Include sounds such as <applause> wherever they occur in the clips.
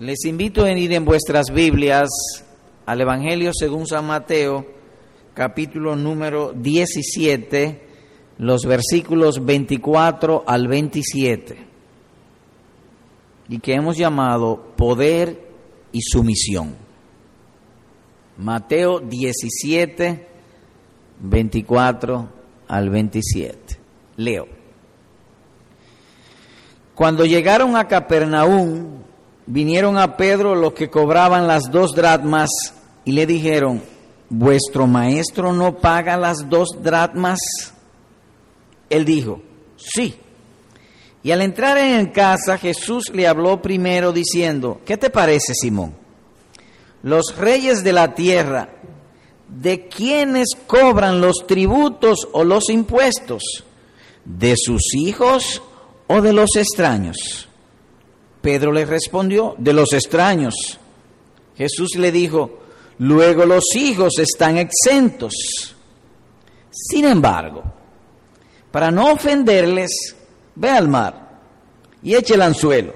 Les invito a ir en vuestras Biblias al Evangelio según San Mateo, capítulo número 17, los versículos 24 al 27, y que hemos llamado poder y sumisión. Mateo 17, 24 al 27. Leo. Cuando llegaron a Capernaum, vinieron a Pedro los que cobraban las dos dracmas y le dijeron, ¿vuestro maestro no paga las dos dracmas? Él dijo, sí. Y al entrar en casa, Jesús le habló primero diciendo, ¿qué te parece, Simón? Los reyes de la tierra, ¿de quiénes cobran los tributos o los impuestos? ¿De sus hijos o de los extraños? Pedro le respondió, de los extraños. Jesús le dijo, luego los hijos están exentos. Sin embargo, para no ofenderles, ve al mar y eche el anzuelo.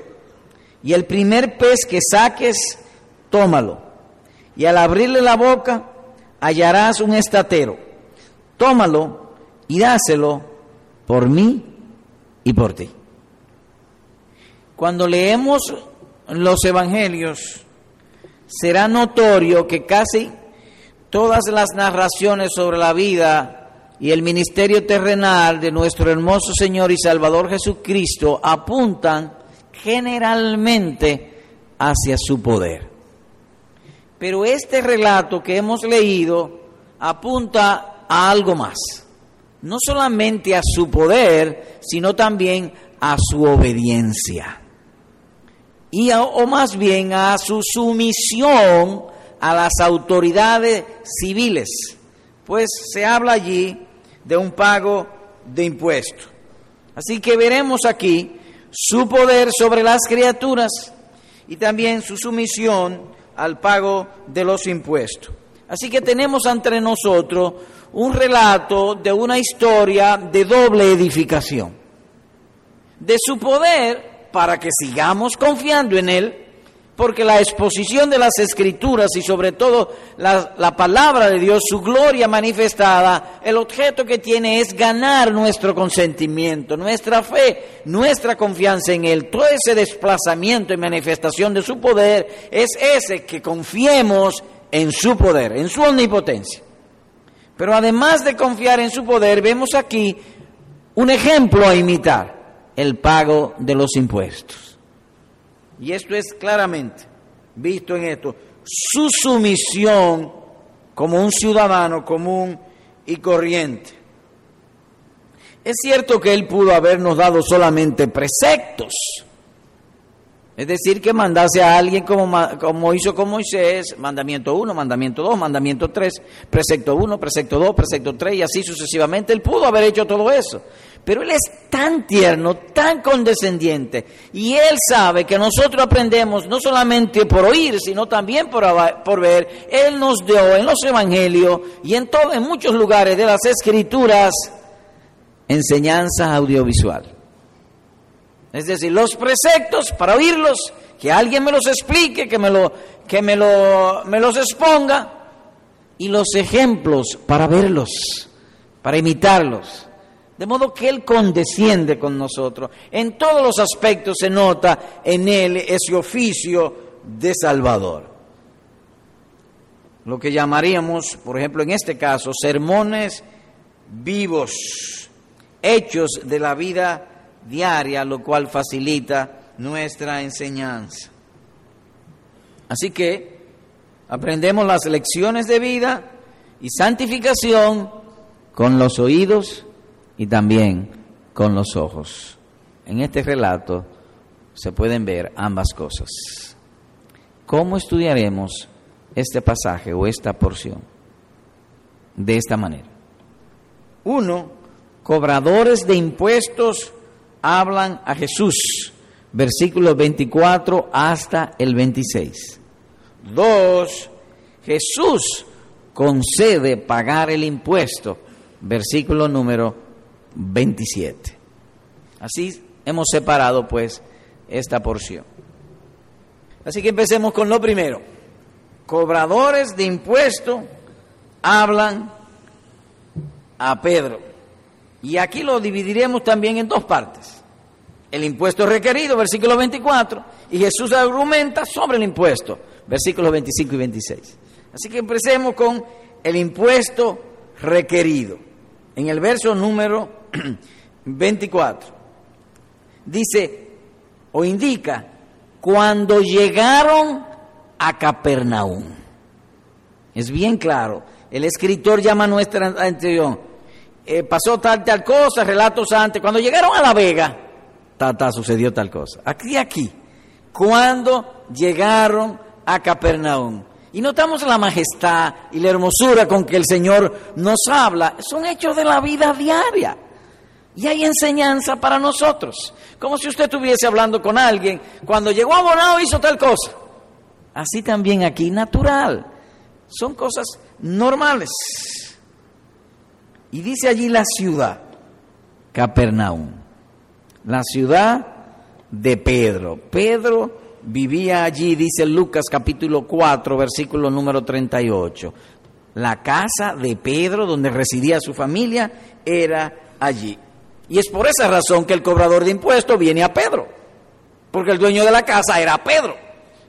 Y el primer pez que saques, tómalo. Y al abrirle la boca, hallarás un estatero. Tómalo y dáselo por mí y por ti. Cuando leemos los evangelios, será notorio que casi todas las narraciones sobre la vida y el ministerio terrenal de nuestro hermoso Señor y Salvador Jesucristo apuntan generalmente hacia su poder. Pero este relato que hemos leído apunta a algo más, no solamente a su poder, sino también a su obediencia y o más bien a su sumisión a las autoridades civiles, pues se habla allí de un pago de impuestos. Así que veremos aquí su poder sobre las criaturas y también su sumisión al pago de los impuestos. Así que tenemos ante nosotros un relato de una historia de doble edificación, de su poder para que sigamos confiando en Él, porque la exposición de las escrituras y sobre todo la, palabra de Dios, su gloria manifestada, el objeto que tiene es ganar nuestro consentimiento, nuestra fe, nuestra confianza en Él. Todo ese desplazamiento y manifestación de su poder es ese que confiemos en su poder, en su omnipotencia. Pero además de confiar en su poder, vemos aquí un ejemplo a imitar el pago de los impuestos. Y esto es claramente visto en esto, su sumisión como un ciudadano común y corriente. Es cierto que él pudo habernos dado solamente preceptos, es decir, que mandase a alguien como, como hizo con Moisés, mandamiento 1, mandamiento 2, mandamiento 3, precepto 1, precepto 2, precepto 3 y así sucesivamente. Él pudo haber hecho todo eso. Pero Él es tan tierno, tan condescendiente, y Él sabe que nosotros aprendemos no solamente por oír, sino también por, por ver. Él nos dio en los evangelios y en, todo, en muchos lugares de las escrituras enseñanza audiovisual. Es decir, los preceptos para oírlos, que alguien me los explique, que me, lo, que me, lo, me los exponga, y los ejemplos para verlos, para imitarlos. De modo que Él condesciende con nosotros. En todos los aspectos se nota en Él ese oficio de Salvador. Lo que llamaríamos, por ejemplo, en este caso, sermones vivos, hechos de la vida diaria, lo cual facilita nuestra enseñanza. Así que aprendemos las lecciones de vida y santificación con los oídos y también con los ojos. En este relato se pueden ver ambas cosas. ¿Cómo estudiaremos este pasaje o esta porción? De esta manera. Uno, cobradores de impuestos hablan a Jesús, versículo 24 hasta el 26. Dos, Jesús concede pagar el impuesto, versículo número 27. Así hemos separado pues esta porción. Así que empecemos con lo primero. Cobradores de impuestos hablan a Pedro. Y aquí lo dividiremos también en dos partes. El impuesto requerido, versículo 24, y Jesús argumenta sobre el impuesto, versículos 25 y 26. Así que empecemos con el impuesto requerido. En el verso número <clears throat> 24 dice o indica cuando llegaron a Capernaum. Es bien claro. El escritor llama a nuestra atención. Eh, pasó tal, tal cosa, relatos antes. Cuando llegaron a La Vega, ta, sucedió tal cosa. Aquí, aquí. Cuando llegaron a Capernaum. Y notamos la majestad y la hermosura con que el Señor nos habla. Son hechos de la vida diaria. Y hay enseñanza para nosotros. Como si usted estuviese hablando con alguien. Cuando llegó a Bonao hizo tal cosa. Así también aquí, natural. Son cosas normales. Y dice allí la ciudad, Capernaum. La ciudad de Pedro. Pedro vivía allí, dice Lucas capítulo 4, versículo número 38. La casa de Pedro, donde residía su familia, era allí. Y es por esa razón que el cobrador de impuestos viene a Pedro, porque el dueño de la casa era Pedro.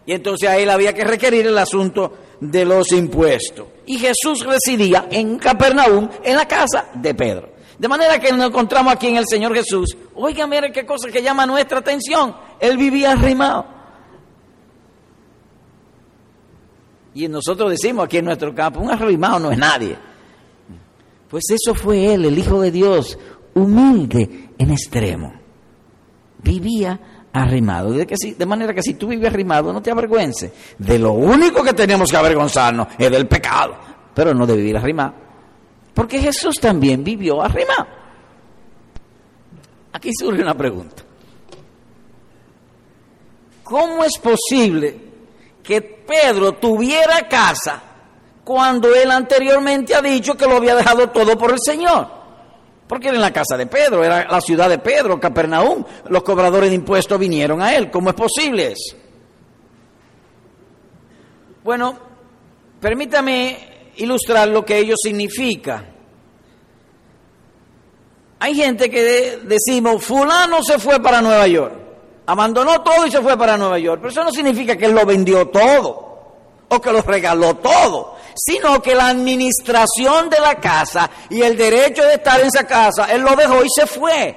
Y entonces a él había que requerir el asunto de los impuestos. Y Jesús residía en Capernaum, en la casa de Pedro. De manera que nos encontramos aquí en el Señor Jesús. Oiga, mire qué cosa que llama nuestra atención. Él vivía arrimado. Y nosotros decimos aquí en nuestro campo, un arrimado no es nadie. Pues eso fue él, el Hijo de Dios, humilde en extremo. Vivía arrimado. De, que si, de manera que si tú vives arrimado, no te avergüences. De lo único que tenemos que avergonzarnos es del pecado, pero no de vivir arrimado. Porque Jesús también vivió arrimado. Aquí surge una pregunta. ¿Cómo es posible que Pedro tuviera casa cuando él anteriormente ha dicho que lo había dejado todo por el Señor? Porque era en la casa de Pedro, era la ciudad de Pedro, Capernaum. Los cobradores de impuestos vinieron a él. ¿Cómo es posible eso? Bueno, permítame ilustrar lo que ello significa. Hay gente que decimos, fulano se fue para Nueva York, abandonó todo y se fue para Nueva York, pero eso no significa que él lo vendió todo o que lo regaló todo sino que la administración de la casa y el derecho de estar en esa casa, él lo dejó y se fue.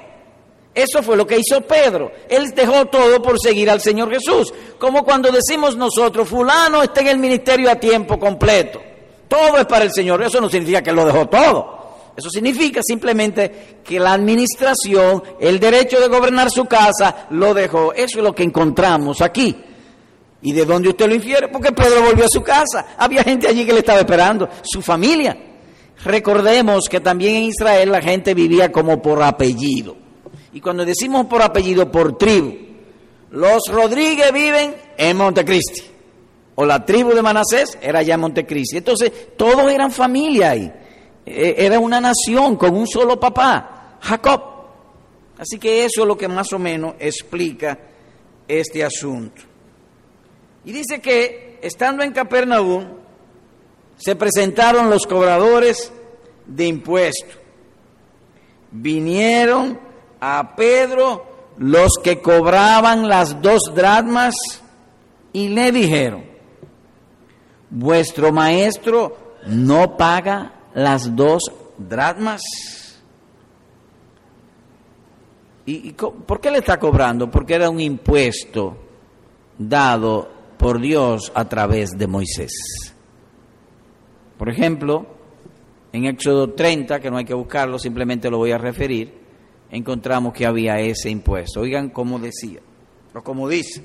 Eso fue lo que hizo Pedro. Él dejó todo por seguir al Señor Jesús. Como cuando decimos nosotros, fulano está en el ministerio a tiempo completo. Todo es para el Señor. Eso no significa que lo dejó todo. Eso significa simplemente que la administración, el derecho de gobernar su casa, lo dejó. Eso es lo que encontramos aquí. ¿Y de dónde usted lo infiere? Porque Pedro volvió a su casa. Había gente allí que le estaba esperando, su familia. Recordemos que también en Israel la gente vivía como por apellido. Y cuando decimos por apellido, por tribu, los Rodríguez viven en Montecristi. O la tribu de Manasés era allá en Montecristi. Entonces, todos eran familia ahí. E, era una nación con un solo papá, Jacob. Así que eso es lo que más o menos explica este asunto. Y dice que estando en Capernaum, se presentaron los cobradores de impuestos. Vinieron a Pedro los que cobraban las dos dracmas y le dijeron, vuestro maestro no paga las dos dracmas. ¿Y, por qué le está cobrando? Porque era un impuesto dado por Dios a través de Moisés. Por ejemplo, en Éxodo 30, que no hay que buscarlo, simplemente lo voy a referir, encontramos que había ese impuesto. Oigan cómo decía, o como dice.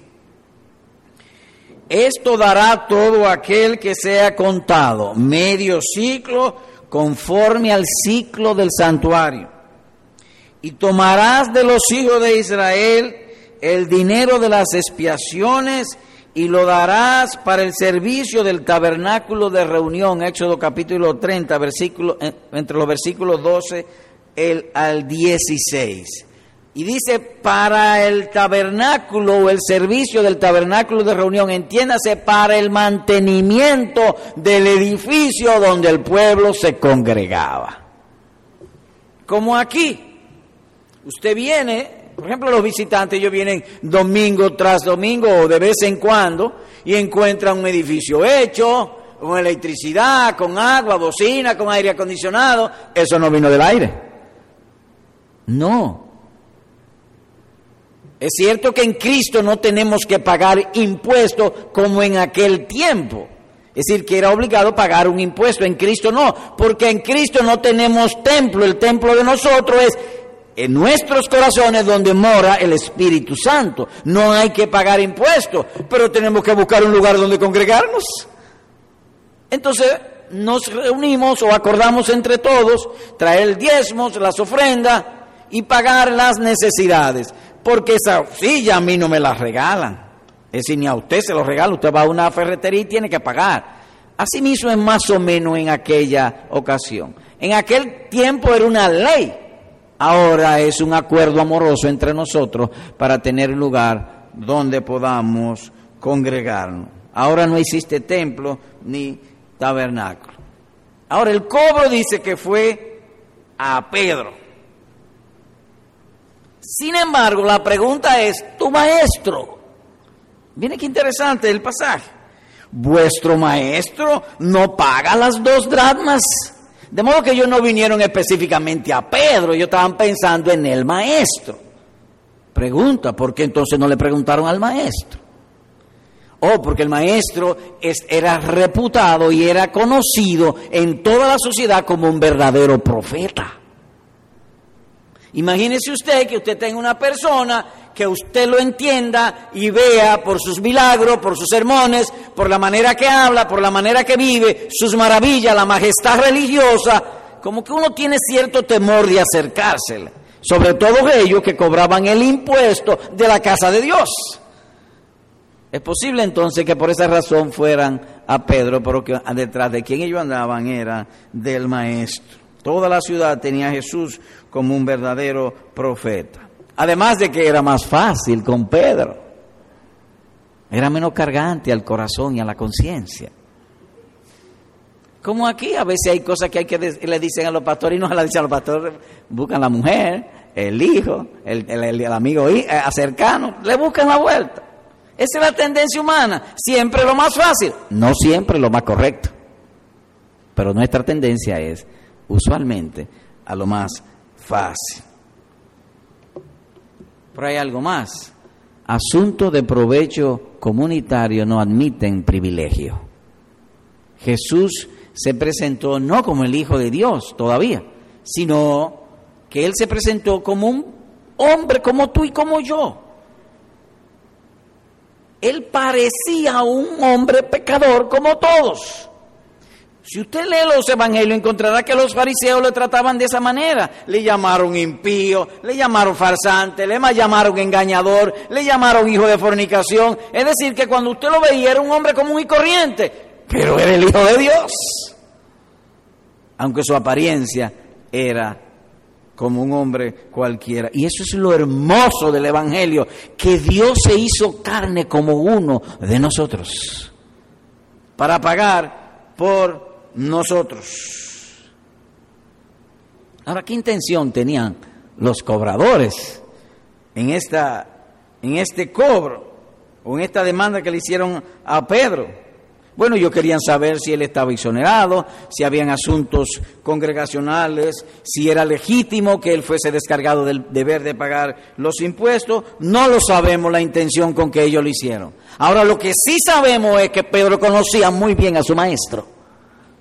Esto dará todo aquel que sea contado, medio ciclo conforme al ciclo del santuario. Y tomarás de los hijos de Israel el dinero de las expiaciones y lo darás para el servicio del tabernáculo de reunión, Éxodo capítulo 30, versículo, entre los versículos 12 el, al 16. Y dice, para el tabernáculo o el servicio del tabernáculo de reunión, entiéndase, para el mantenimiento del edificio donde el pueblo se congregaba. Como aquí, usted viene, por ejemplo, los visitantes, ellos vienen domingo tras domingo o de vez en cuando y encuentran un edificio hecho, con electricidad, con agua, bocina, con aire acondicionado. Eso no vino del aire. No, es cierto que en Cristo no tenemos que pagar impuestos como en aquel tiempo. Es decir, que era obligado pagar un impuesto. En Cristo no, porque en Cristo no tenemos templo. El templo de nosotros es en nuestros corazones donde mora el Espíritu Santo. No hay que pagar impuestos, pero tenemos que buscar un lugar donde congregarnos. Entonces nos reunimos o acordamos entre todos traer diezmos, las ofrendas y pagar las necesidades porque esa silla a mí no me la regalan. Es decir, ni a usted se lo regala, usted va a una ferretería y tiene que pagar. Así mismo es más o menos en aquella ocasión. En aquel tiempo era una ley, ahora es un acuerdo amoroso entre nosotros para tener lugar donde podamos congregarnos. Ahora no existe templo ni tabernáculo. Ahora el cobro dice que fue a Pedro. Sin embargo, la pregunta es, tu maestro, viene que interesante el pasaje, vuestro maestro no paga las dos dracmas. De modo que ellos no vinieron específicamente a Pedro, ellos estaban pensando en el maestro. Pregunta, ¿por qué entonces no le preguntaron al maestro? Oh, porque el maestro era reputado y era conocido en toda la sociedad como un verdadero profeta. Imagínese usted que usted tenga una persona que usted lo entienda y vea por sus milagros, por sus sermones, por la manera que habla, por la manera que vive, sus maravillas, la majestad religiosa, como que uno tiene cierto temor de acercársele, sobre todo ellos que cobraban el impuesto de la casa de Dios. Es posible entonces que por esa razón fueran a Pedro, porque detrás de quien ellos andaban era del maestro. Toda la ciudad tenía a Jesús como un verdadero profeta. Además de que era más fácil con Pedro. Era menos cargante al corazón y a la conciencia. Como aquí a veces hay cosas que hay que le dicen a los pastores y no las dicen a los pastores, buscan la mujer, el hijo, el, el, amigo eh, cercano, le buscan la vuelta. Esa es la tendencia humana, siempre lo más fácil, no siempre lo más correcto. Pero nuestra tendencia es usualmente a lo más fácil. Pero hay algo más. Asuntos de provecho comunitario no admiten privilegio. Jesús se presentó no como el Hijo de Dios todavía, sino que Él se presentó como un hombre como tú y como yo. Él parecía un hombre pecador como todos. Si usted lee los evangelios encontrará que los fariseos le trataban de esa manera. Le llamaron impío, le llamaron farsante, le llamaron engañador, le llamaron hijo de fornicación. Es decir, que cuando usted lo veía era un hombre común y corriente, pero era el hijo de Dios. Aunque su apariencia era como un hombre cualquiera. Y eso es lo hermoso del evangelio, que Dios se hizo carne como uno de nosotros para pagar por nosotros. Ahora, ¿qué intención tenían los cobradores en, esta, en este cobro o en esta demanda que le hicieron a Pedro? Bueno, ellos querían saber si él estaba exonerado, si habían asuntos congregacionales, si era legítimo que él fuese descargado del deber de pagar los impuestos. No lo sabemos la intención con que ellos lo hicieron. Ahora, lo que sí sabemos es que Pedro conocía muy bien a su maestro.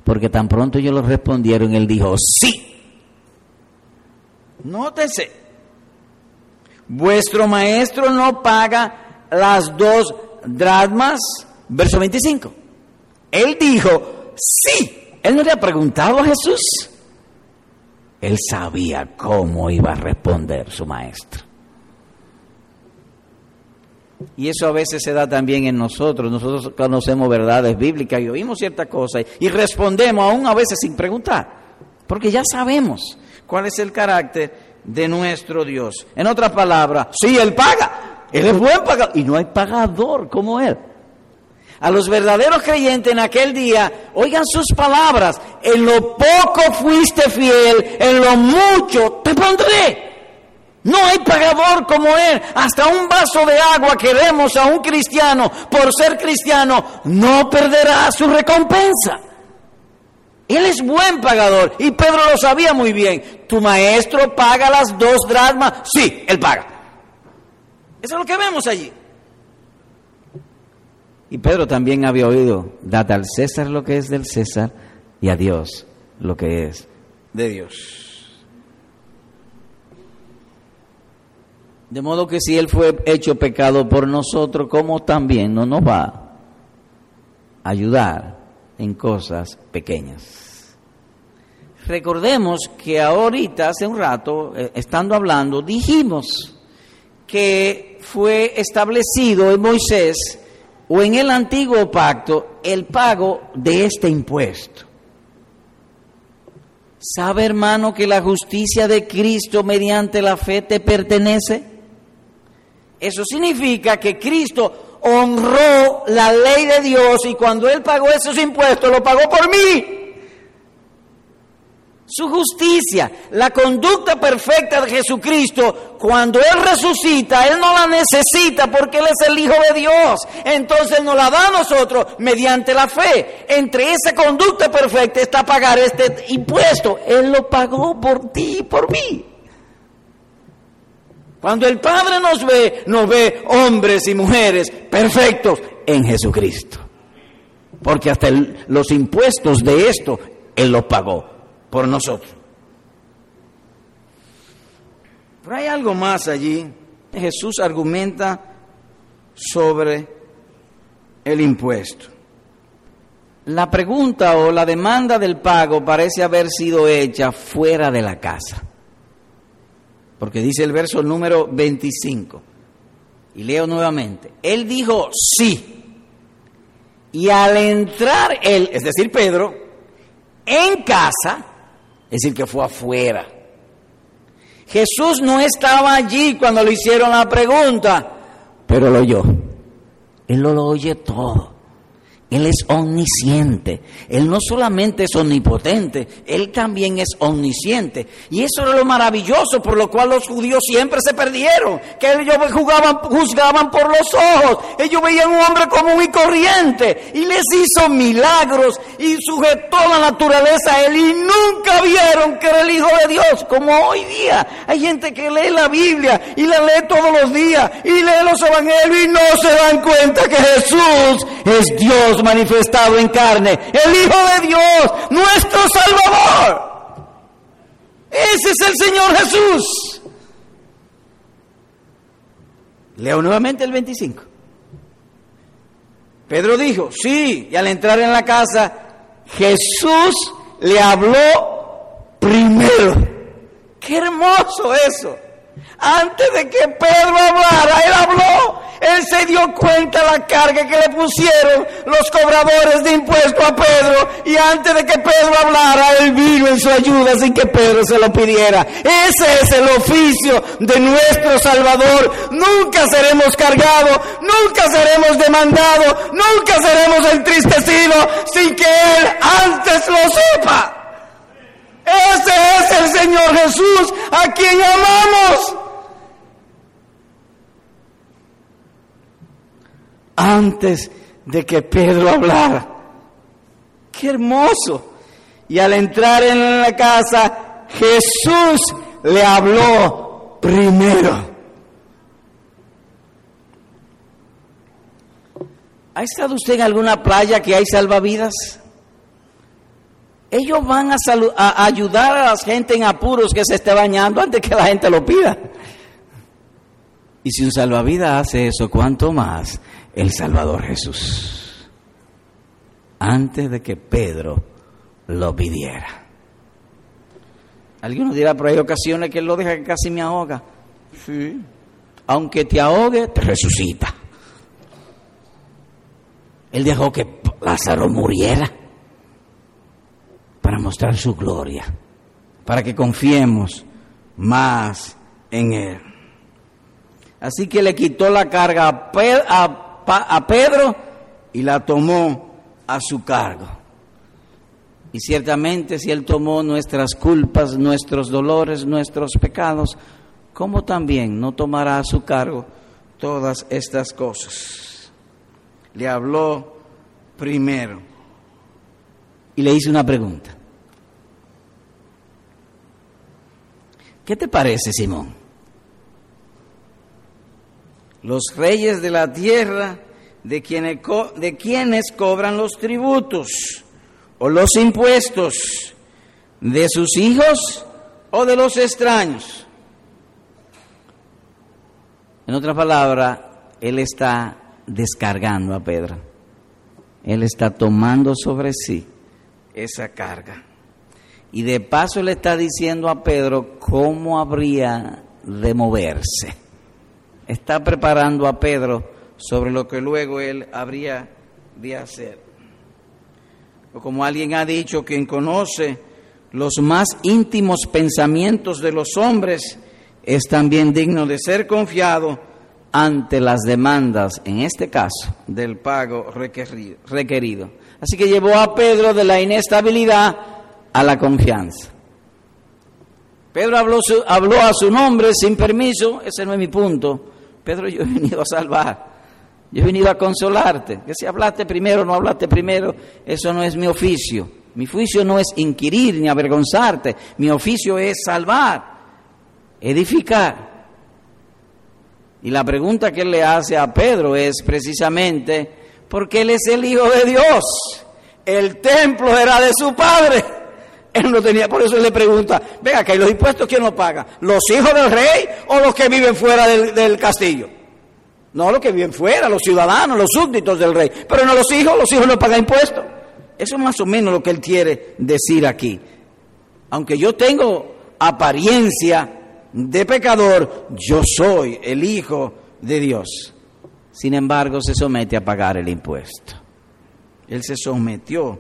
Porque tan pronto ellos lo respondieron, él dijo, sí. Nótese, vuestro maestro no paga las dos dracmas, verso 25. Él dijo, sí. Él no le ha preguntado a Jesús. Él sabía cómo iba a responder su maestro. Y eso a veces se da también en nosotros. Nosotros conocemos verdades bíblicas y oímos ciertas cosas y respondemos aún a veces sin preguntar, porque ya sabemos cuál es el carácter de nuestro Dios. En otras palabras, sí, Él paga, Él es buen pagador, y no hay pagador como Él. A los verdaderos creyentes en aquel día, oigan sus palabras, en lo poco fuiste fiel, en lo mucho te pondré. No hay pagador como Él. Hasta un vaso de agua que demos a un cristiano por ser cristiano no perderá su recompensa. Él es buen pagador y Pedro lo sabía muy bien. ¿Tu maestro paga las dos dracmas? Sí, él paga. Eso es lo que vemos allí. Y Pedro también había oído, dad al César lo que es del César y a Dios lo que es de Dios. De modo que si Él fue hecho pecado por nosotros, ¿cómo también no nos va a ayudar en cosas pequeñas? Recordemos que ahorita, hace un rato, eh, estando hablando, dijimos que fue establecido en Moisés o en el antiguo pacto el pago de este impuesto. ¿Sabe hermano que la justicia de Cristo mediante la fe te pertenece? Eso significa que Cristo honró la ley de Dios y cuando Él pagó esos impuestos lo pagó por mí su justicia, la conducta perfecta de Jesucristo, cuando Él resucita, Él no la necesita porque Él es el Hijo de Dios. Entonces nos la da a nosotros mediante la fe. Entre esa conducta perfecta está pagar este impuesto. Él lo pagó por ti y por mí. Cuando el Padre nos ve, nos ve hombres y mujeres perfectos en Jesucristo. Porque hasta los impuestos de esto Él los pagó por nosotros. Pero hay algo más allí. Jesús argumenta sobre el impuesto. La pregunta o la demanda del pago parece haber sido hecha fuera de la casa. Porque dice el verso número 25. Y leo nuevamente. Él dijo sí. Y al entrar él, es decir, Pedro, en casa, es decir, que fue afuera. Jesús no estaba allí cuando le hicieron la pregunta, pero lo oyó. Él lo, oye todo. Él es omnisciente. Él no solamente es omnipotente, Él también es omnisciente. Y eso era lo maravilloso por lo cual los judíos siempre se perdieron. Que ellos jugaban, juzgaban por los ojos. Ellos veían un hombre común y corriente. Y les hizo milagros y sujetó la naturaleza a Él. Y nunca vieron que era el Hijo de Dios. Como hoy día hay gente que lee la Biblia y la lee todos los días. Y lee los evangelios y no se dan cuenta que Jesús es Dios manifestado en carne, el Hijo de Dios, nuestro Salvador. Ese es el Señor Jesús. Leo nuevamente el 25. Pedro dijo, sí, y al entrar en la casa, Jesús le habló primero. Qué hermoso eso. Antes de que Pedro hablara, él habló. Él se dio cuenta la carga que le pusieron los cobradores de impuestos a Pedro. Y antes de que Pedro hablara, él vino en su ayuda sin que Pedro se lo pidiera. Ese es el oficio de nuestro Salvador. Nunca seremos cargados, nunca seremos demandados, nunca seremos entristecidos sin que Él antes lo sepa. Ese es el Señor Jesús a quien amamos. Antes de que Pedro hablara. Qué hermoso. Y al entrar en la casa, Jesús le habló primero. ¿Ha estado usted en alguna playa que hay salvavidas? Ellos van a, ayudar a la gente en apuros que se esté bañando antes que la gente lo pida. Y si un salvavidas hace eso, ¿cuánto más el Salvador Jesús? Antes de que Pedro lo pidiera. Alguien dirá, pero hay ocasiones que él lo deja que casi me ahoga. Sí. Aunque te ahogue, te resucita. Él dejó que Lázaro muriera para mostrar su gloria, para que confiemos más en él. Así que le quitó la carga a Pedro y la tomó a su cargo. Y ciertamente si Él tomó nuestras culpas, nuestros dolores, nuestros pecados, ¿cómo también no tomará a su cargo todas estas cosas? Le habló primero y le hizo una pregunta. ¿Qué te parece, Simón? Los reyes de la tierra, de quienes, de quienes cobran los tributos o los impuestos, de sus hijos o de los extraños. En otra palabra, él está descargando a Pedro. Él está tomando sobre sí esa carga. Y de paso le está diciendo a Pedro cómo habría de moverse. Está preparando a Pedro sobre lo que luego él habría de hacer. O como alguien ha dicho, quien conoce los más íntimos pensamientos de los hombres es también digno de ser confiado ante las demandas, en este caso, del pago requerido. Así que llevó a Pedro de la inestabilidad a la confianza. Pedro habló, habló a su nombre sin permiso, ese no es mi punto. Pedro, yo he venido a salvar, yo he venido a consolarte. Que si hablaste primero no hablaste primero, eso no es mi oficio. Mi oficio no es inquirir ni avergonzarte, mi oficio es salvar, edificar. Y la pregunta que él le hace a Pedro es precisamente, porque él es el Hijo de Dios, el templo era de su padre. Él no tenía, por eso él le pregunta, venga, que los impuestos quién los paga? ¿Los hijos del rey o los que viven fuera del, castillo? No, los que viven fuera, los ciudadanos, los súbditos del rey. Pero no los hijos, los hijos no pagan impuestos. Eso es más o menos lo que él quiere decir aquí. Aunque yo tengo apariencia de pecador, yo soy el hijo de Dios. Sin embargo, se somete a pagar el impuesto. Él se sometió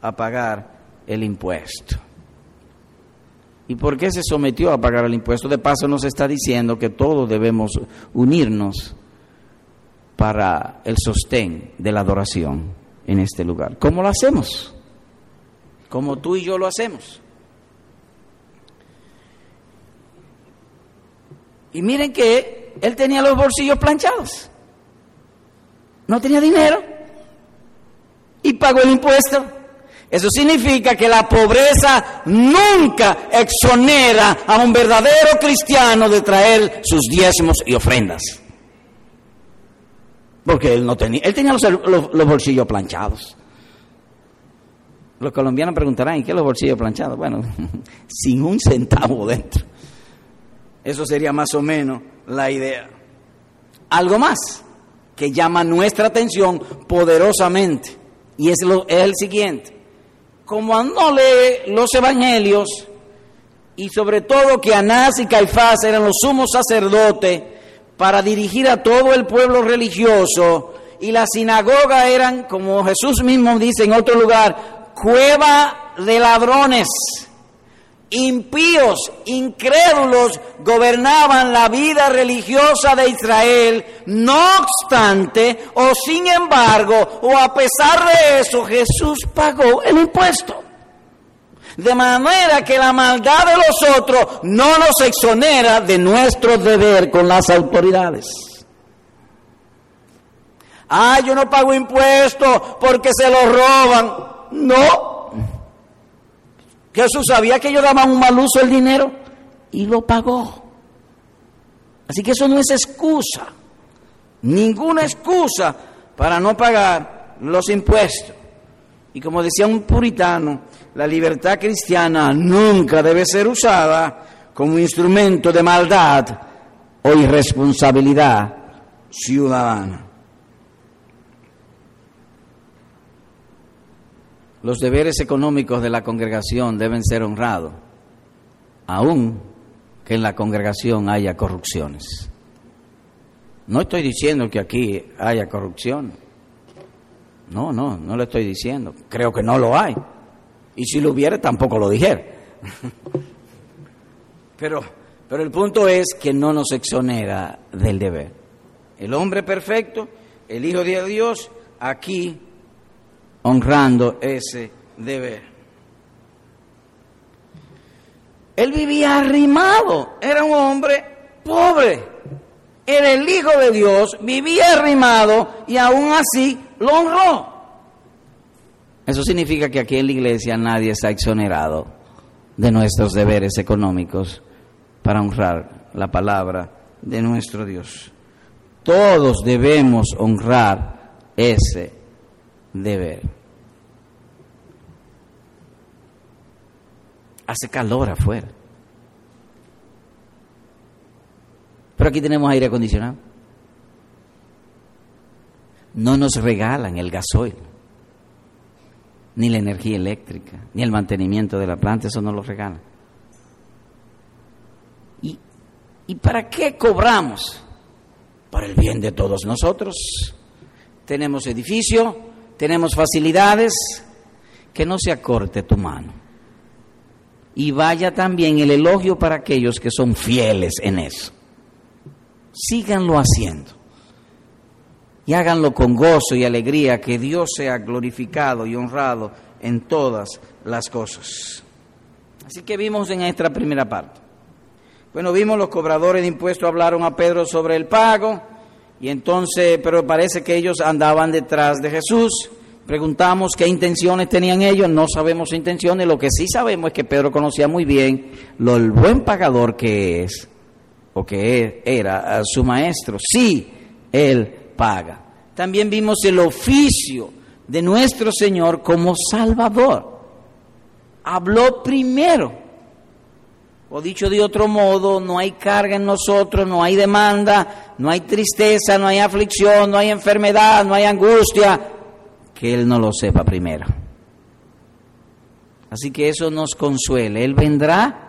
a pagar el impuesto. ¿Y por qué se sometió a pagar el impuesto? De paso nos está diciendo que todos debemos unirnos para el sostén de la adoración en este lugar. ¿Cómo lo hacemos? Como tú y yo lo hacemos. Y miren que él tenía los bolsillos planchados. No tenía dinero. Y pagó el impuesto. Eso significa que la pobreza nunca exonera a un verdadero cristiano de traer sus diezmos y ofrendas. Porque él no tenía, él tenía los, bolsillos planchados. Los colombianos preguntarán, ¿y qué los bolsillos planchados? Bueno, <laughs> sin un centavo dentro. Eso sería más o menos la idea. Algo más que llama nuestra atención poderosamente, y es, lo, es el siguiente como no lee los evangelios, y sobre todo que Anás y Caifás eran los sumos sacerdotes para dirigir a todo el pueblo religioso, y la sinagoga eran, como Jesús mismo dice en otro lugar, cueva de ladrones impíos, incrédulos, gobernaban la vida religiosa de Israel, no obstante, o sin embargo, o a pesar de eso, Jesús pagó el impuesto. De manera que la maldad de los otros no nos exonera de nuestro deber con las autoridades. Ah, yo no pago impuestos porque se lo roban. No, Jesús sabía que ellos daban un mal uso del dinero y lo pagó. Así que eso no es excusa, ninguna excusa para no pagar los impuestos. Y como decía un puritano, la libertad cristiana nunca debe ser usada como instrumento de maldad o irresponsabilidad ciudadana. Los deberes económicos de la congregación deben ser honrados, aun que en la congregación haya corrupciones. No estoy diciendo que aquí haya corrupción. No, no, no lo estoy diciendo. Creo que no lo hay. Y si lo hubiera, tampoco lo dijera. <laughs> Pero Pero el punto es que no nos exonera del deber. El hombre perfecto, el Hijo de Dios, aquí honrando ese deber. Él vivía arrimado, era un hombre pobre, era el Hijo de Dios, vivía arrimado y aún así lo honró. Eso significa que aquí en la iglesia nadie está exonerado de nuestros deberes económicos para honrar la palabra de nuestro Dios. Todos debemos honrar ese deber. Hace calor afuera. Pero aquí tenemos aire acondicionado. No nos regalan el gasoil, ni la energía eléctrica, ni el mantenimiento de la planta, eso no lo regalan. ¿Y, ¿Y para qué cobramos? Para el bien de todos nosotros. Tenemos edificio, tenemos facilidades, que no se acorte tu mano. Y vaya también el elogio para aquellos que son fieles en eso. Síganlo haciendo. Y háganlo con gozo y alegría, que Dios sea glorificado y honrado en todas las cosas. Así que vimos en esta primera parte. Bueno, vimos los cobradores de impuestos hablaron a Pedro sobre el pago, y entonces, pero parece que ellos andaban detrás de Jesús. Preguntamos qué intenciones tenían ellos, no sabemos intenciones, lo que sí sabemos es que Pedro conocía muy bien lo el buen pagador que es, o que era su maestro. Sí, él paga. También vimos el oficio de nuestro Señor como Salvador. Habló primero. O dicho de otro modo, no hay carga en nosotros, no hay demanda, no hay tristeza, no hay aflicción, no hay enfermedad, no hay angustia, que Él no lo sepa primero. Así que eso nos consuele. Él vendrá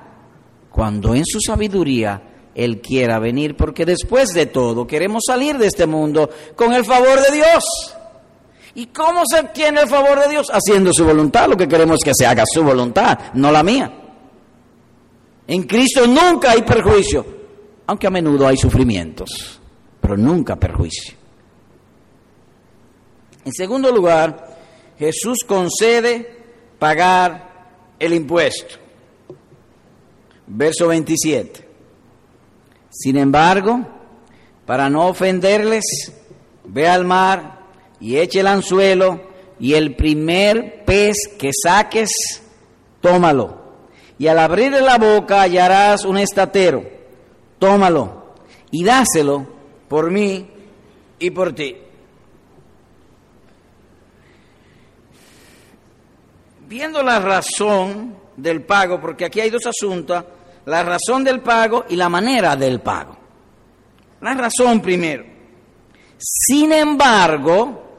cuando en su sabiduría Él quiera venir, porque después de todo queremos salir de este mundo con el favor de Dios. ¿Y cómo se obtiene el favor de Dios? Haciendo su voluntad. Lo que queremos es que se haga su voluntad, no la mía. En Cristo nunca hay perjuicio, aunque a menudo hay sufrimientos, pero nunca perjuicio. En segundo lugar, Jesús concede pagar el impuesto. Verso 27. Sin embargo, para no ofenderles, ve al mar y eche el anzuelo y el primer pez que saques, tómalo. Y al abrirle la boca hallarás un estatero, tómalo y dáselo por mí y por ti. Viendo la razón del pago, porque aquí hay dos asuntos, la razón del pago y la manera del pago. La razón primero. Sin embargo,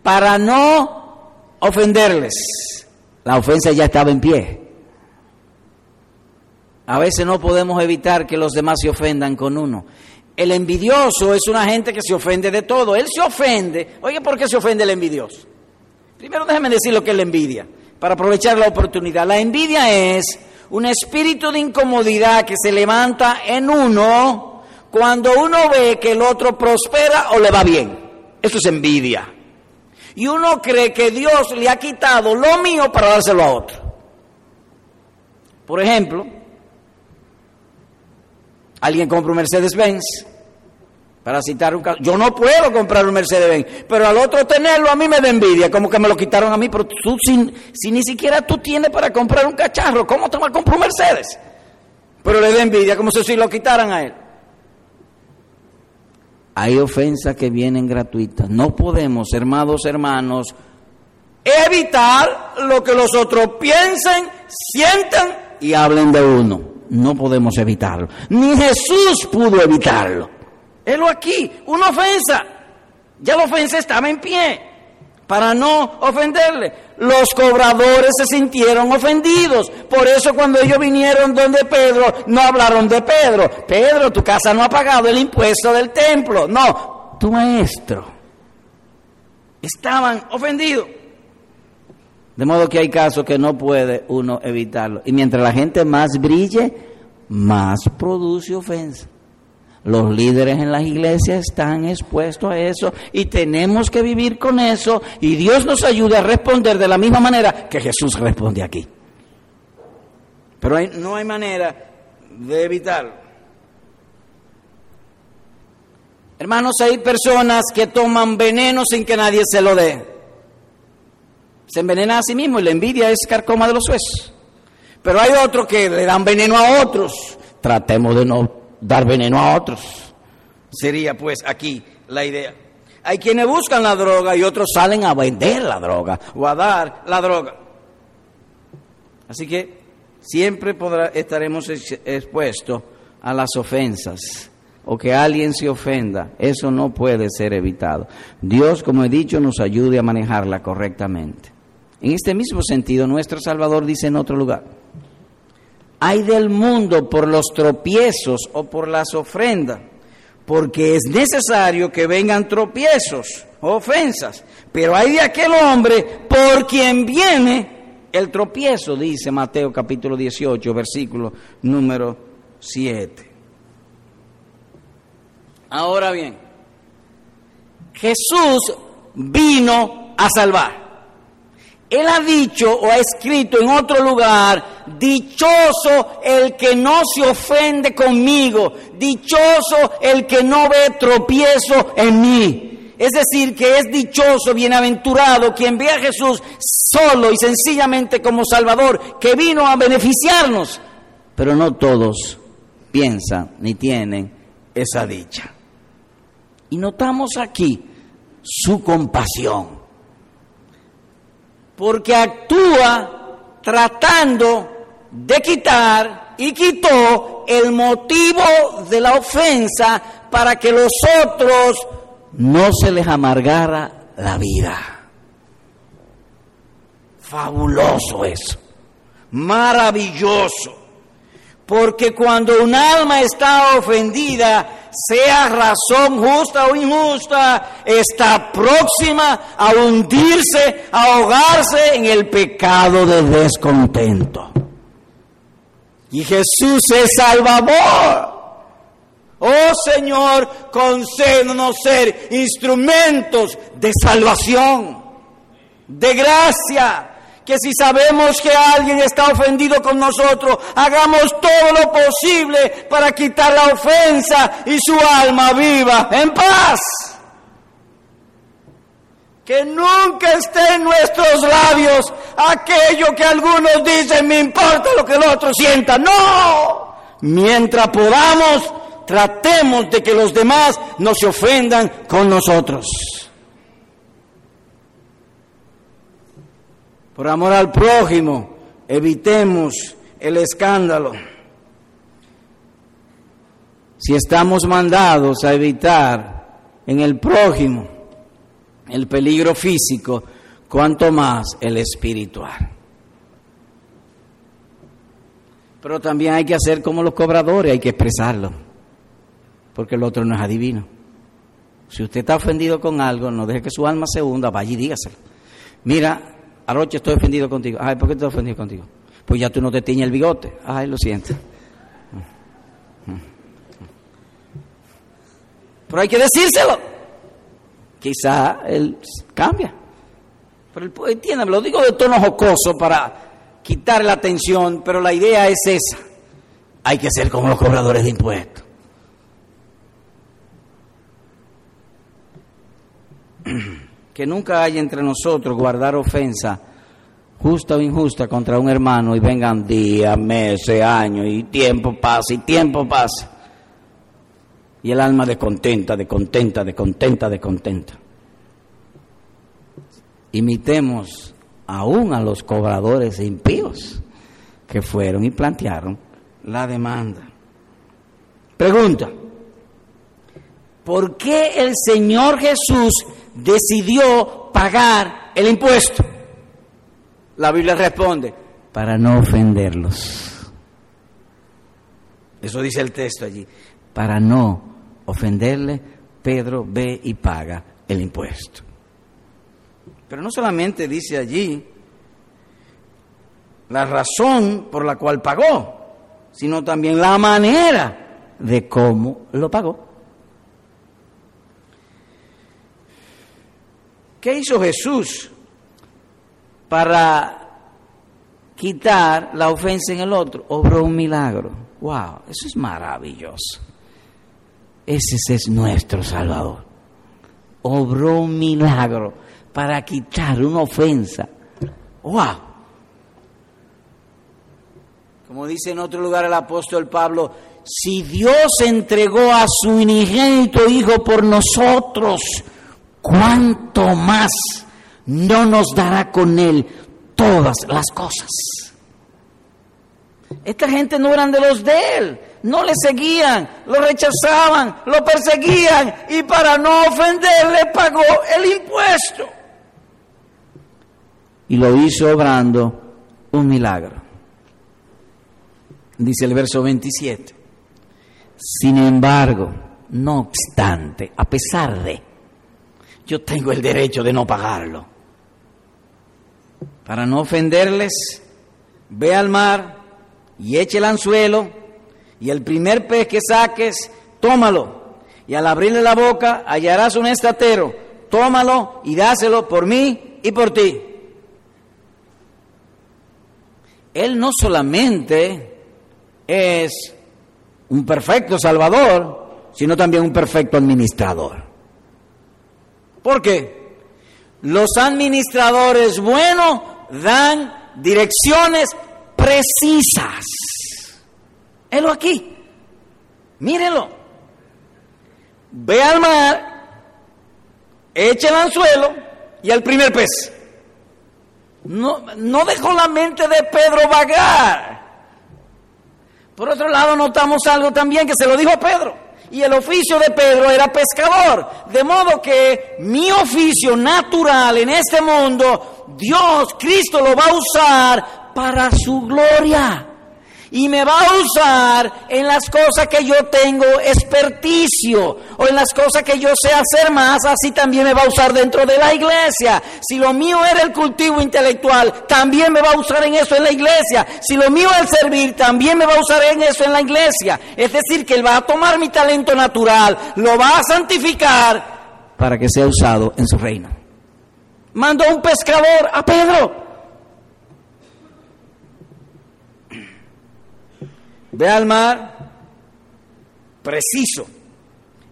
para no ofenderles, la ofensa ya estaba en pie. A veces no podemos evitar que los demás se ofendan con uno. El envidioso es una gente que se ofende de todo. Él se ofende. Oye, ¿por qué se ofende el envidioso? Primero déjeme decir lo que es la envidia, para aprovechar la oportunidad. La envidia es un espíritu de incomodidad que se levanta en uno cuando uno ve que el otro prospera o le va bien. Eso es envidia. Y uno cree que Dios le ha quitado lo mío para dárselo a otro. Por ejemplo, alguien compra un Mercedes-Benz para citar un caso. Yo no puedo comprar un Mercedes-Benz, pero al otro tenerlo a mí me da envidia, como que me lo quitaron a mí, pero tú si, si ni siquiera tú tienes para comprar un cacharro, ¿cómo te vas a comprar un Mercedes? Pero le da envidia, como si lo quitaran a él. Hay ofensas que vienen gratuitas. No podemos, hermanos, hermanos, evitar lo que los otros piensen, sientan y hablen de uno. No podemos evitarlo. Ni Jesús pudo evitarlo. Helo aquí, una ofensa. Ya la ofensa estaba en pie para no ofenderle. Los cobradores se sintieron ofendidos. Por eso cuando ellos vinieron donde Pedro, no hablaron de Pedro. Pedro, tu casa no ha pagado el impuesto del templo. No, tu maestro. Estaban ofendidos. De modo que hay casos que no puede uno evitarlo. Y mientras la gente más brille, más produce ofensa. Los líderes en las iglesias están expuestos a eso y tenemos que vivir con eso y Dios nos ayude a responder de la misma manera que Jesús responde aquí. Pero no hay manera de evitarlo. Hermanos, hay personas que toman veneno sin que nadie se lo dé. Se envenena a sí mismo y la envidia es carcoma de los huesos. Pero hay otros que le dan veneno a otros. Tratemos de no dar veneno a otros. Sería pues aquí la idea. Hay quienes buscan la droga y otros salen a vender la droga o a dar la droga. Así que siempre estaremos expuestos a las ofensas o que alguien se ofenda. Eso no puede ser evitado. Dios, como he dicho, nos ayude a manejarla correctamente. En este mismo sentido, nuestro Salvador dice en otro lugar, hay del mundo por los tropiezos o por las ofrendas, porque es necesario que vengan tropiezos, ofensas, pero hay de aquel hombre por quien viene el tropiezo, dice Mateo capítulo 18, versículo número 7. Ahora bien, Jesús vino a salvar. Él ha dicho o ha escrito en otro lugar, dichoso el que no se ofende conmigo, dichoso el que no ve tropiezo en mí. Es decir, que es dichoso, bienaventurado quien ve a Jesús solo y sencillamente como Salvador, que vino a beneficiarnos. Pero no todos piensan ni tienen esa dicha. Y notamos aquí su compasión porque actúa tratando de quitar y quitó el motivo de la ofensa para que los otros no se les amargara la vida. Fabuloso eso, maravilloso, porque cuando un alma está ofendida, sea razón justa o injusta, está próxima a hundirse, a ahogarse en el pecado de descontento. Y Jesús es salvador. Oh Señor, concédenos ser instrumentos de salvación, de gracia, que si sabemos que alguien está ofendido con nosotros, hagamos todo lo posible para quitar la ofensa y su alma viva en paz. Que nunca esté en nuestros labios aquello que algunos dicen, me importa lo que el otro sienta. No, mientras podamos, tratemos de que los demás no se ofendan con nosotros. Por amor al prójimo, evitemos el escándalo. Si estamos mandados a evitar en el prójimo el peligro físico, cuanto más el espiritual. Pero también hay que hacer como los cobradores, hay que expresarlo, porque el otro no es adivino. Si usted está ofendido con algo, no deje que su alma se hunda, vaya y dígaselo. Mira, Anoche estoy ofendido contigo. Ay, ¿por qué estoy ofendido contigo? Pues ya tú no te tiñes el bigote. Ay, lo siento. Pero hay que decírselo. Quizá él cambia. Pero entiende, lo digo de tono jocoso para quitar la atención, pero la idea es esa. Hay que ser como los cobradores de impuestos. <clears throat> que nunca haya entre nosotros guardar ofensa justa o injusta contra un hermano y vengan días, meses, años y tiempo pasa y tiempo pasa. Y el alma descontenta, descontenta, descontenta, descontenta. Imitemos aún a los cobradores impíos que fueron y plantearon la demanda. Pregunta, ¿por qué el Señor Jesús decidió pagar el impuesto? La Biblia responde, para no ofenderlos. Eso dice el texto allí. Para no ofenderle, Pedro ve y paga el impuesto. Pero no solamente dice allí la razón por la cual pagó, sino también la manera de cómo lo pagó. ¿Qué hizo Jesús para quitar la ofensa en el otro? Obró un milagro. ¡Wow! Eso es maravilloso. Ese es nuestro Salvador. Obró un milagro para quitar una ofensa. ¡Wow! Como dice en otro lugar el apóstol Pablo, si Dios entregó a su unigénito Hijo por nosotros, ¿cuánto más no nos dará con Él todas las cosas? Esta gente no eran de los de Él, no le seguían, lo rechazaban, lo perseguían y para no ofenderle pagó el impuesto. Y lo hizo obrando un milagro dice el verso 27. Sin embargo, no obstante, a pesar de, yo tengo el derecho de no pagarlo. Para no ofenderles, ve al mar y eche el anzuelo y el primer pez que saques, tómalo. Y al abrirle la boca hallarás un estatero, tómalo y dáselo por mí y por ti. Él no solamente es un perfecto salvador, sino también un perfecto administrador. ¿Por qué? Los administradores buenos dan direcciones precisas. Helo aquí. Mírenlo. Ve al mar, eche el anzuelo y el primer pez. No, no dejó la mente de Pedro vagar. Por otro lado, notamos algo también que se lo dijo a Pedro. Y el oficio de Pedro era pescador. De modo que mi oficio natural en este mundo, Dios, Cristo lo va a usar para su gloria y me va a usar en las cosas que yo tengo experticio o en las cosas que yo sé hacer más, así también me va a usar dentro de la iglesia. Si lo mío era el cultivo intelectual, también me va a usar en eso en la iglesia. Si lo mío es el servir, también me va a usar en eso en la iglesia. Es decir, que Él va a tomar mi talento natural, lo va a santificar para que sea usado en su reino. Mandó un pescador a Pedro Ve al mar, preciso.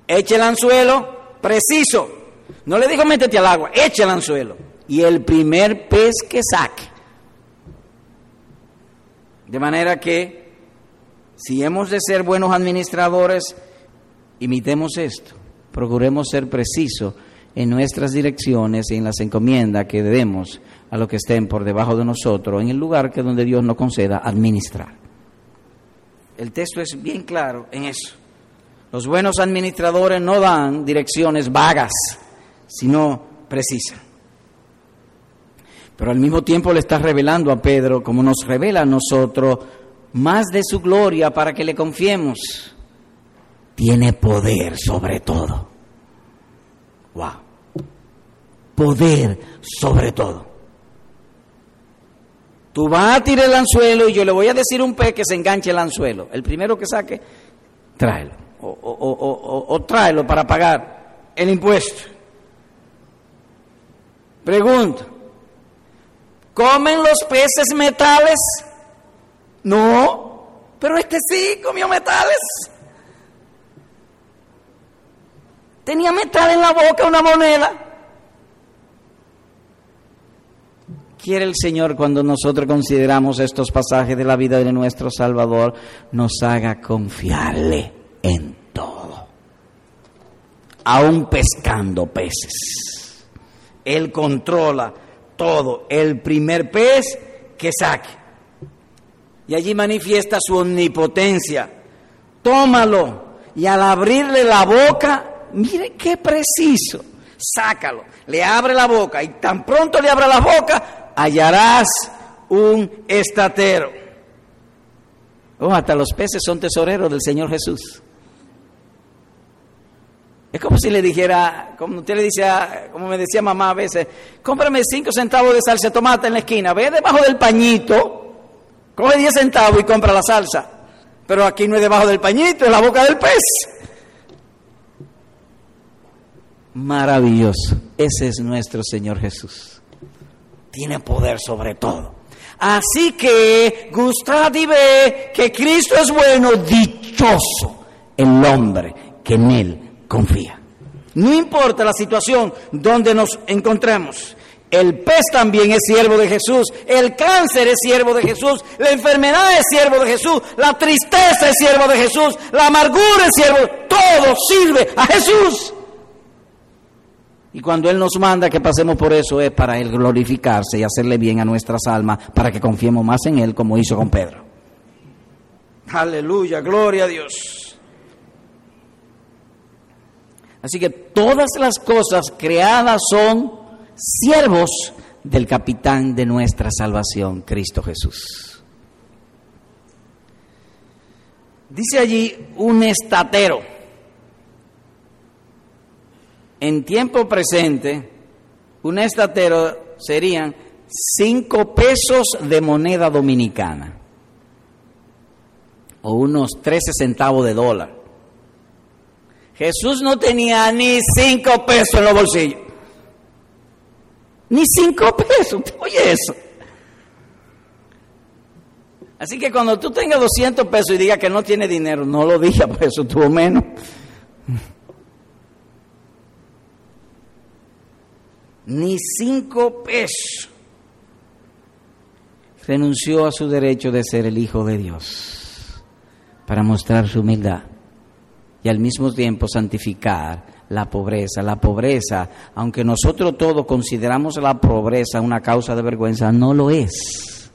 Eche el anzuelo, preciso. No le digo métete al agua, eche el anzuelo. Y el primer pez que saque. De manera que, si hemos de ser buenos administradores, imitemos esto. Procuremos ser precisos en nuestras direcciones y en las encomiendas que debemos a los que estén por debajo de nosotros, en el lugar que donde Dios nos conceda administrar. El texto es bien claro en eso. Los buenos administradores no dan direcciones vagas, sino precisas. Pero al mismo tiempo le está revelando a Pedro, como nos revela a nosotros, más de su gloria para que le confiemos. Tiene poder sobre todo. Wow. Poder sobre todo. Tú vas a tirar el anzuelo y yo le voy a decir un pez que se enganche el anzuelo. El primero que saque, tráelo. O, tráelo para pagar el impuesto. Pregunta. ¿Comen los peces metales? No, pero este sí comió metales. Tenía metal en la boca, una moneda. Quiere el Señor cuando nosotros consideramos estos pasajes de la vida de nuestro Salvador, nos haga confiarle en todo, aún pescando peces. Él controla todo, el primer pez que saque. Y allí manifiesta su omnipotencia. Tómalo y al abrirle la boca, mire qué preciso, sácalo, le abre la boca y tan pronto le abre la boca, hallarás un estatero. Oh, hasta los peces son tesoreros del Señor Jesús. Es como si le dijera, como usted le dice, como me decía mamá a veces, cómprame cinco centavos de salsa de tomate en la esquina, ve debajo del pañito, coge diez centavos y compra la salsa. Pero aquí no es debajo del pañito, es la boca del pez. Maravilloso. Ese es nuestro Señor Jesús. Tiene poder sobre todo. Así que gustad y ve que Cristo es bueno, dichoso el hombre que en Él confía. No importa la situación donde nos encontremos. El pez también es siervo de Jesús, el cáncer es siervo de Jesús, la enfermedad es siervo de Jesús, la tristeza es siervo de Jesús, la amargura es siervo, todo sirve a Jesús. Y cuando Él nos manda que pasemos por eso es para Él glorificarse y hacerle bien a nuestras almas, para que confiemos más en Él como hizo con Pedro. Aleluya, gloria a Dios. Así que todas las cosas creadas son siervos del capitán de nuestra salvación, Cristo Jesús. Dice allí un estatero. En tiempo presente, un estatero serían cinco pesos de moneda dominicana o unos 13 centavos de dólar. Jesús no tenía ni cinco pesos en los bolsillos. Ni cinco pesos, <laughs> oye eso. Así que cuando tú tengas 200 pesos y digas que no tiene dinero, no lo digas, <laughs> por eso tuvo menos. Ni cinco pesos. Renunció a su derecho de ser el Hijo de Dios para mostrar su humildad y al mismo tiempo santificar la pobreza. La pobreza, aunque nosotros todos consideramos la pobreza una causa de vergüenza, no lo es.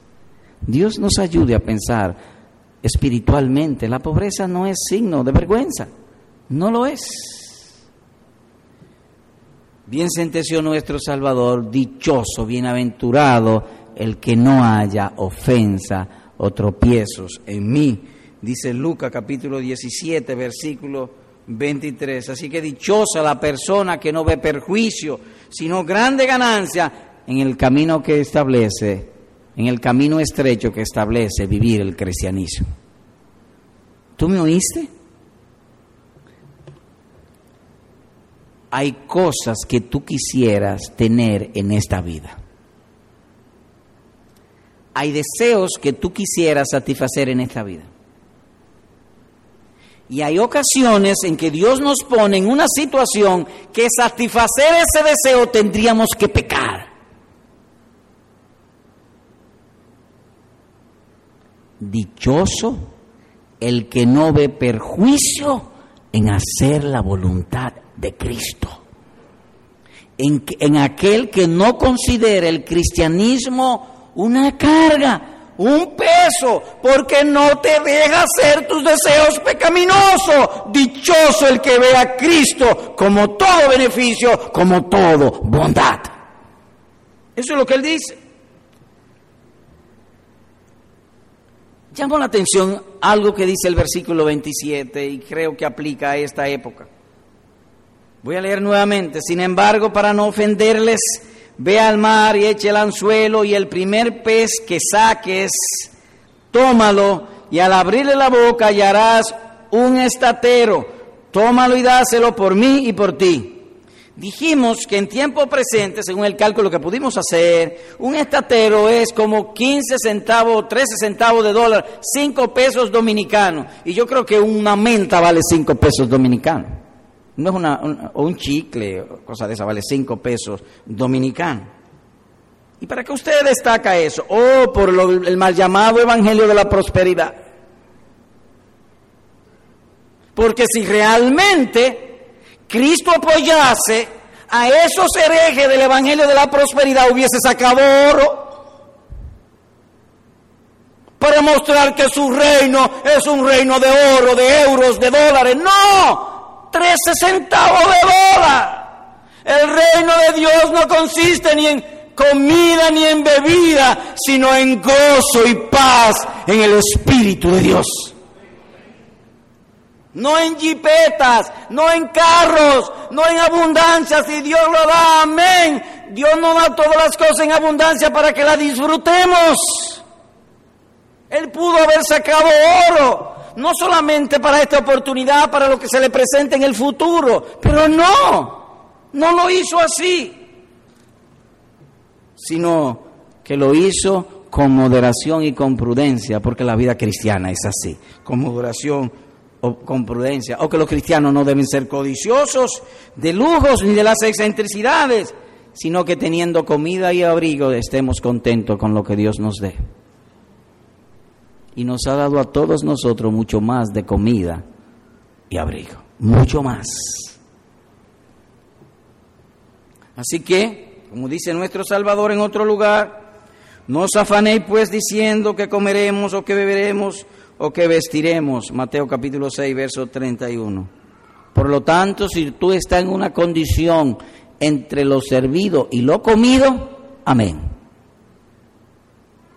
Dios nos ayude a pensar espiritualmente. La pobreza no es signo de vergüenza, no lo es. Bien sentenció nuestro Salvador, dichoso, bienaventurado el que no haya ofensa o tropiezos en mí. Dice Lucas capítulo 17, versículo 23. Así que dichosa la persona que no ve perjuicio, sino grande ganancia en el camino que establece, en el camino estrecho que establece vivir el cristianismo. ¿Tú me oíste? Hay cosas que tú quisieras tener en esta vida. Hay deseos que tú quisieras satisfacer en esta vida. Y hay ocasiones en que Dios nos pone en una situación que satisfacer ese deseo tendríamos que pecar. Dichoso el que no ve perjuicio en hacer la voluntad de Cristo. En, aquel que no considera el cristianismo una carga, un peso, porque no te deja hacer tus deseos pecaminosos. Dichoso el que ve a Cristo como todo beneficio, como todo bondad. Eso es lo que él dice. Llamo la atención algo que dice el versículo 27 y creo que aplica a esta época. Voy a leer nuevamente. Sin embargo, para no ofenderles, ve al mar y eche el anzuelo y el primer pez que saques, tómalo y al abrirle la boca hallarás un estatero, tómalo y dáselo por mí y por ti. Dijimos que en tiempo presente, según el cálculo que pudimos hacer, un estatero es como 15 centavos, 13 centavos de dólar, 5 pesos dominicanos. Y yo creo que una menta vale 5 pesos dominicanos. No es una, un, o un chicle, cosa de esa, vale cinco pesos dominicanos. ¿Y para qué usted destaca eso? Oh, por el mal llamado Evangelio de la Prosperidad. Porque si realmente Cristo apoyase a esos herejes del Evangelio de la Prosperidad, hubiese sacado oro para mostrar que su reino es un reino de oro, de euros, de dólares. No, 13 centavos de dólar. El reino de Dios no consiste ni en comida ni en bebida, sino en gozo y paz en el Espíritu de Dios. No en jipetas, no en carros, no en abundancia, si Dios lo da, amén. Dios no da todas las cosas en abundancia para que la disfrutemos. Él pudo haber sacado oro, no solamente para esta oportunidad, para lo que se le presente en el futuro, pero no, no lo hizo así, sino que lo hizo con moderación y con prudencia, porque la vida cristiana es así, con moderación o con prudencia, o que los cristianos no deben ser codiciosos de lujos ni de las excentricidades, sino que teniendo comida y abrigo estemos contentos con lo que Dios nos dé. Y nos ha dado a todos nosotros mucho más de comida y abrigo, mucho más. Así que, como dice nuestro Salvador en otro lugar, no os afanéis pues diciendo que comeremos o que beberemos o que vestiremos. Mateo capítulo 6, verso 31. Por lo tanto, si tú estás en una condición entre lo servido y lo comido, amén.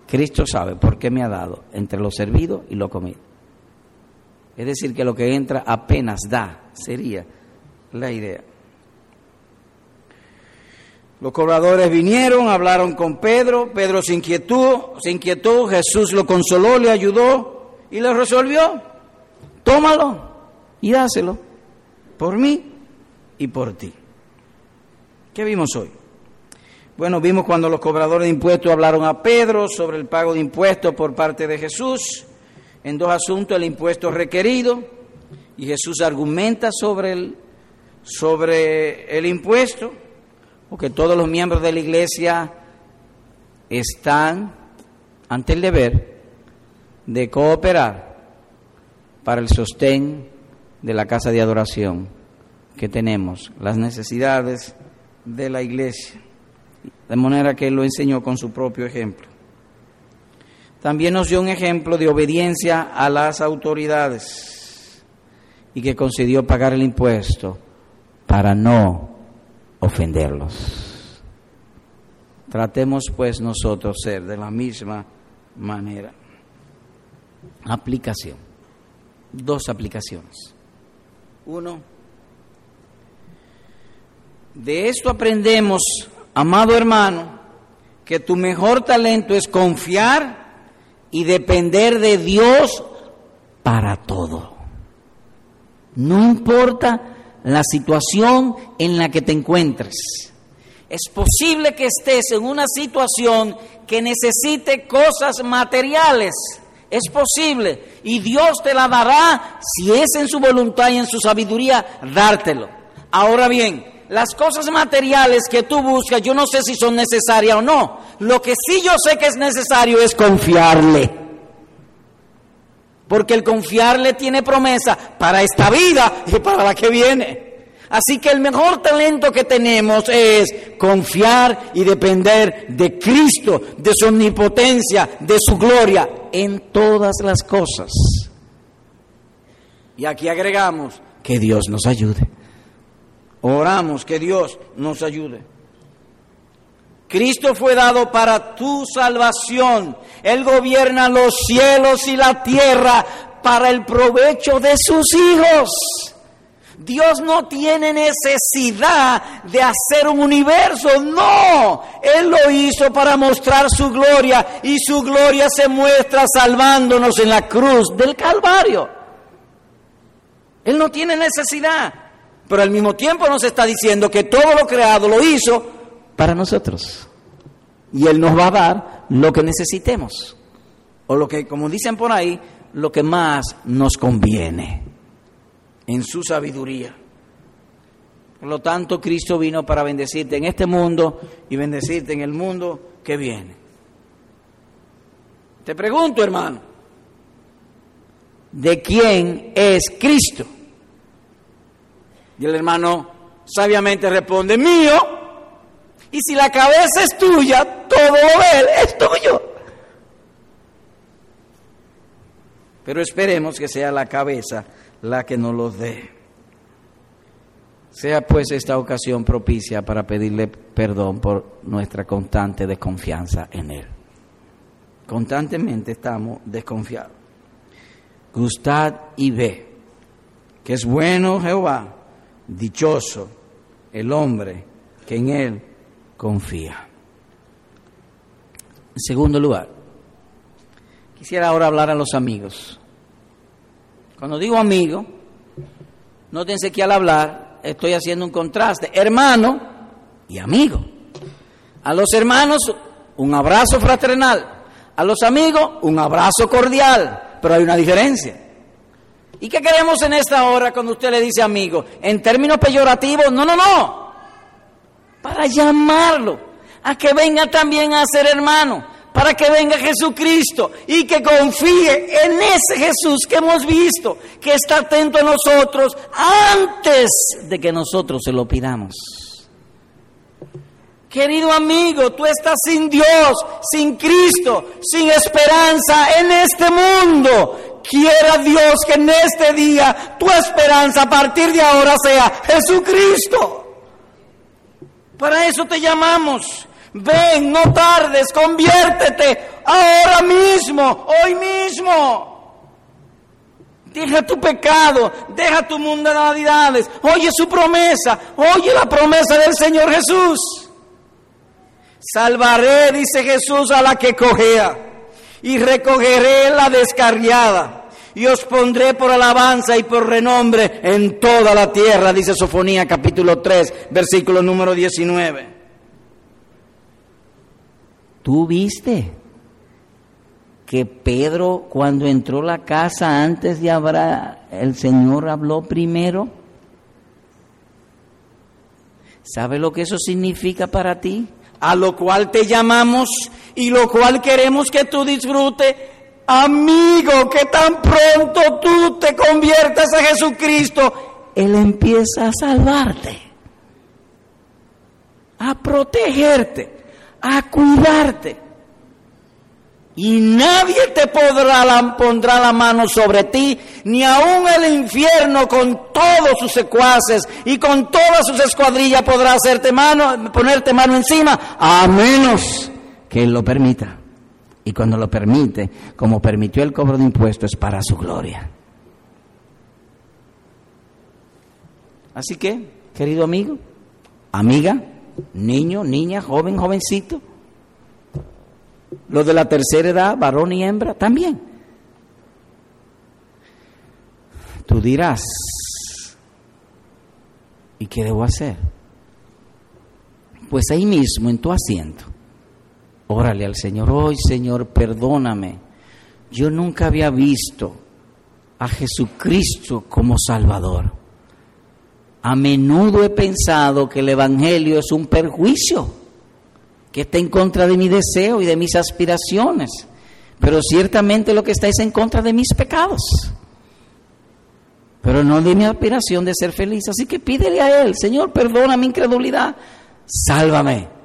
Cristo sabe por qué me ha dado entre lo servido y lo comido. Es decir, que lo que entra apenas da, sería la idea. Los cobradores vinieron, hablaron con Pedro, Pedro se inquietó, se inquietó, Jesús lo consoló, le ayudó y le resolvió. Tómalo y dáselo por mí y por ti. ¿Qué vimos hoy? Bueno, vimos cuando los cobradores de impuestos hablaron a Pedro sobre el pago de impuestos por parte de Jesús, en dos asuntos, el impuesto requerido, y Jesús argumenta sobre el, sobre el impuesto porque todos los miembros de la iglesia están ante el deber de cooperar para el sostén de la casa de adoración que tenemos, las necesidades de la iglesia, de manera que él lo enseñó con su propio ejemplo. También nos dio un ejemplo de obediencia a las autoridades y que concedió pagar el impuesto para no ofenderlos. Tratemos pues nosotros ser de la misma manera. Aplicación. Dos aplicaciones. Uno, de esto aprendemos, amado hermano, que tu mejor talento es confiar y depender de Dios para todo. No importa la situación en la que te encuentres. Es posible que estés en una situación que necesite cosas materiales. Es posible. Y Dios te la dará si es en su voluntad y en su sabiduría dártelo. Ahora bien, las cosas materiales que tú buscas, yo no sé si son necesarias o no. Lo que sí yo sé que es necesario es confiarle. Porque el confiarle tiene promesa para esta vida y para la que viene. Así que el mejor talento que tenemos es confiar y depender de Cristo, de su omnipotencia, de su gloria en todas las cosas. Y aquí agregamos que Dios nos ayude. Oramos que Dios nos ayude. Cristo fue dado para tu salvación. Él gobierna los cielos y la tierra para el provecho de sus hijos. Dios no tiene necesidad de hacer un universo, no. Él lo hizo para mostrar su gloria y su gloria se muestra salvándonos en la cruz del Calvario. Él no tiene necesidad, pero al mismo tiempo nos está diciendo que todo lo creado lo hizo para nosotros. Y Él nos va a dar lo que necesitemos, o lo que, como dicen por ahí, lo que más nos conviene en su sabiduría. Por lo tanto, Cristo vino para bendecirte en este mundo y bendecirte en el mundo que viene. Te pregunto, hermano, ¿de quién es Cristo? Y el hermano sabiamente responde, mío. Y si la cabeza es tuya, todo lo él es tuyo. Pero esperemos que sea la cabeza la que nos los dé. Sea pues esta ocasión propicia para pedirle perdón por nuestra constante desconfianza en Él. Constantemente estamos desconfiados. Gustad y ve que es bueno Jehová, dichoso el hombre que en Él confía. En segundo lugar, quisiera ahora hablar a los amigos Cuando digo amigo, nótense que al hablar estoy haciendo un contraste. Hermano y amigo. A los hermanos un abrazo fraternal. A los amigos un abrazo cordial. Pero hay una diferencia. ¿Y qué queremos en esta hora cuando usted le dice amigo? En términos peyorativos, no, no, no. Para llamarlo a que venga también a ser hermano para que venga Jesucristo y que confíe en ese Jesús que hemos visto, que está atento a nosotros antes de que nosotros se lo pidamos. Querido amigo, tú estás sin Dios, sin Cristo, sin esperanza en este mundo. Quiera Dios que en este día tu esperanza a partir de ahora sea Jesucristo. Para eso te llamamos. Ven, no tardes, conviértete ahora mismo, hoy mismo. Deja tu pecado, deja tu mundo de navidades, oye su promesa, oye la promesa del Señor Jesús. Salvaré, dice Jesús, a la que cojea, y recogeré la descarriada, y os pondré por alabanza y por renombre en toda la tierra, dice Sofonía capítulo 3, versículo número 19. ¿Tú viste que Pedro cuando entró a la casa antes de hablar, el Señor habló primero? ¿Sabe lo que eso significa para ti? A lo cual te llamamos y lo cual queremos que tú disfrutes. Amigo, que tan pronto tú te conviertas a Jesucristo, Él empieza a salvarte, a protegerte a cuidarte. Y nadie te podrá, pondrá la mano sobre ti, ni aun el infierno con todos sus secuaces y con todas sus escuadrillas podrá hacerte mano, ponerte mano encima, a menos que Él lo permita. Y cuando lo permite, como permitió el cobro de impuestos, es para su gloria. Así que, querido amigo, amiga, niño, niña, joven, jovencito. Los de la tercera edad, varón y hembra, también. Tú dirás, ¿y qué debo hacer? Pues ahí mismo, en tu asiento, órale al Señor, hoy Señor, perdóname. Yo nunca había visto a Jesucristo como Salvador. A menudo he pensado que el Evangelio es un perjuicio, que está en contra de mi deseo y de mis aspiraciones, pero ciertamente lo que está es en contra de mis pecados, pero no de mi aspiración de ser feliz. Así que pídele a Él, Señor, perdona mi incredulidad, sálvame.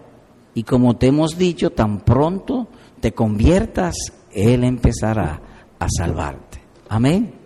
Y como te hemos dicho, tan pronto te conviertas, Él empezará a salvarte. Amén.